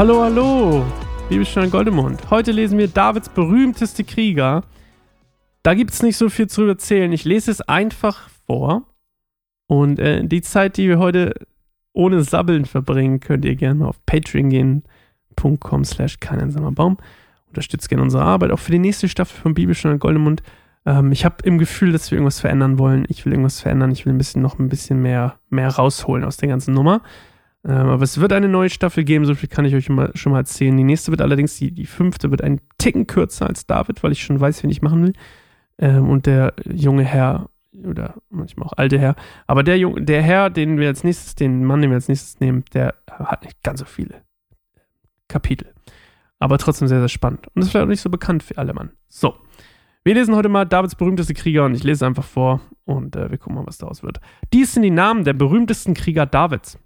Hallo, hallo, liebe Stein Goldemund. Heute lesen wir Davids berühmteste Krieger. Da gibt es nicht so viel zu erzählen. Ich lese es einfach vor. Und äh, die Zeit, die wir heute ohne Sabbeln verbringen, könnt ihr gerne auf Patreon gehen.com slash Baum. Unterstützt gerne unsere Arbeit, auch für die nächste Staffel von Bibelstunde Goldemund. Ähm, ich habe im Gefühl, dass wir irgendwas verändern wollen. Ich will irgendwas verändern. Ich will ein bisschen noch ein bisschen mehr, mehr rausholen aus der ganzen Nummer. Ähm, aber es wird eine neue Staffel geben, so viel kann ich euch schon mal erzählen. Die nächste wird allerdings, die, die fünfte, wird ein Ticken kürzer als David, weil ich schon weiß, wen ich machen will. Ähm, und der junge Herr, oder manchmal auch alte Herr, aber der, Junge, der Herr, den wir als nächstes, den Mann, den wir als nächstes nehmen, der hat nicht ganz so viele Kapitel. Aber trotzdem sehr, sehr spannend. Und ist vielleicht auch nicht so bekannt für alle Mann. So. Wir lesen heute mal Davids berühmteste Krieger und ich lese einfach vor und äh, wir gucken mal, was daraus wird. Dies sind die Namen der berühmtesten Krieger Davids.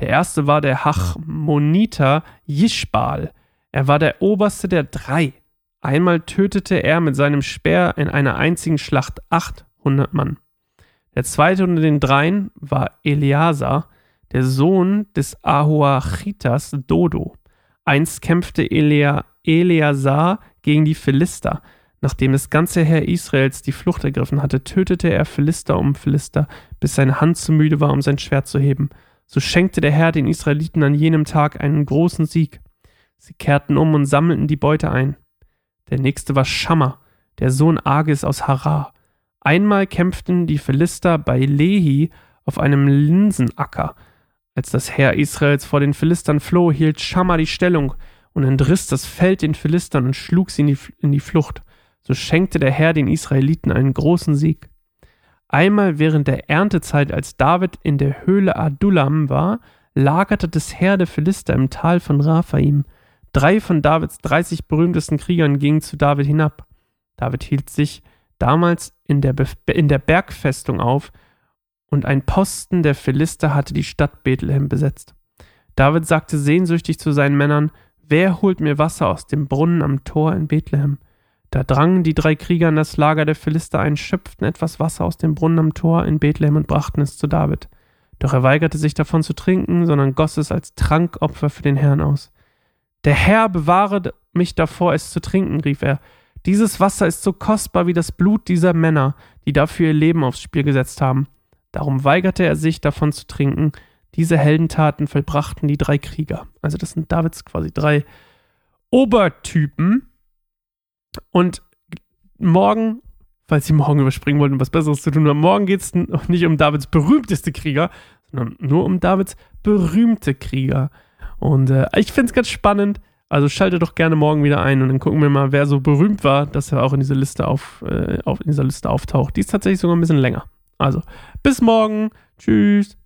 Der erste war der Hachmoniter Jischbal. Er war der oberste der drei. Einmal tötete er mit seinem Speer in einer einzigen Schlacht 800 Mann. Der zweite unter den dreien war Eleazar, der Sohn des Ahoachitas Dodo. Einst kämpfte Elea, Eleazar gegen die Philister. Nachdem das ganze Heer Israels die Flucht ergriffen hatte, tötete er Philister um Philister, bis seine Hand zu müde war, um sein Schwert zu heben. So schenkte der Herr den Israeliten an jenem Tag einen großen Sieg. Sie kehrten um und sammelten die Beute ein. Der nächste war Schammer, der Sohn Agis aus Harar. Einmal kämpften die Philister bei Lehi auf einem Linsenacker. Als das Heer Israels vor den Philistern floh, hielt Schammer die Stellung und entriss das Feld den Philistern und schlug sie in die, in die Flucht. So schenkte der Herr den Israeliten einen großen Sieg. Einmal während der Erntezeit, als David in der Höhle Adullam war, lagerte das Heer der Philister im Tal von Raphaim. Drei von Davids 30 berühmtesten Kriegern gingen zu David hinab. David hielt sich damals in der, in der Bergfestung auf, und ein Posten der Philister hatte die Stadt Bethlehem besetzt. David sagte sehnsüchtig zu seinen Männern, Wer holt mir Wasser aus dem Brunnen am Tor in Bethlehem? Da drangen die drei Krieger in das Lager der Philister ein, schöpften etwas Wasser aus dem Brunnen am Tor in Bethlehem und brachten es zu David. Doch er weigerte sich davon zu trinken, sondern goss es als Trankopfer für den Herrn aus. Der Herr bewahre mich davor, es zu trinken, rief er. Dieses Wasser ist so kostbar wie das Blut dieser Männer, die dafür ihr Leben aufs Spiel gesetzt haben. Darum weigerte er sich, davon zu trinken. Diese Heldentaten vollbrachten die drei Krieger. Also das sind Davids quasi drei Obertypen, und morgen, falls Sie morgen überspringen wollten, was Besseres zu tun haben, morgen geht es nicht um Davids berühmteste Krieger, sondern nur um Davids berühmte Krieger. Und äh, ich finde es ganz spannend. Also schalte doch gerne morgen wieder ein und dann gucken wir mal, wer so berühmt war, dass er auch in dieser Liste auf, äh, auf in dieser Liste auftaucht. Die ist tatsächlich sogar ein bisschen länger. Also, bis morgen. Tschüss.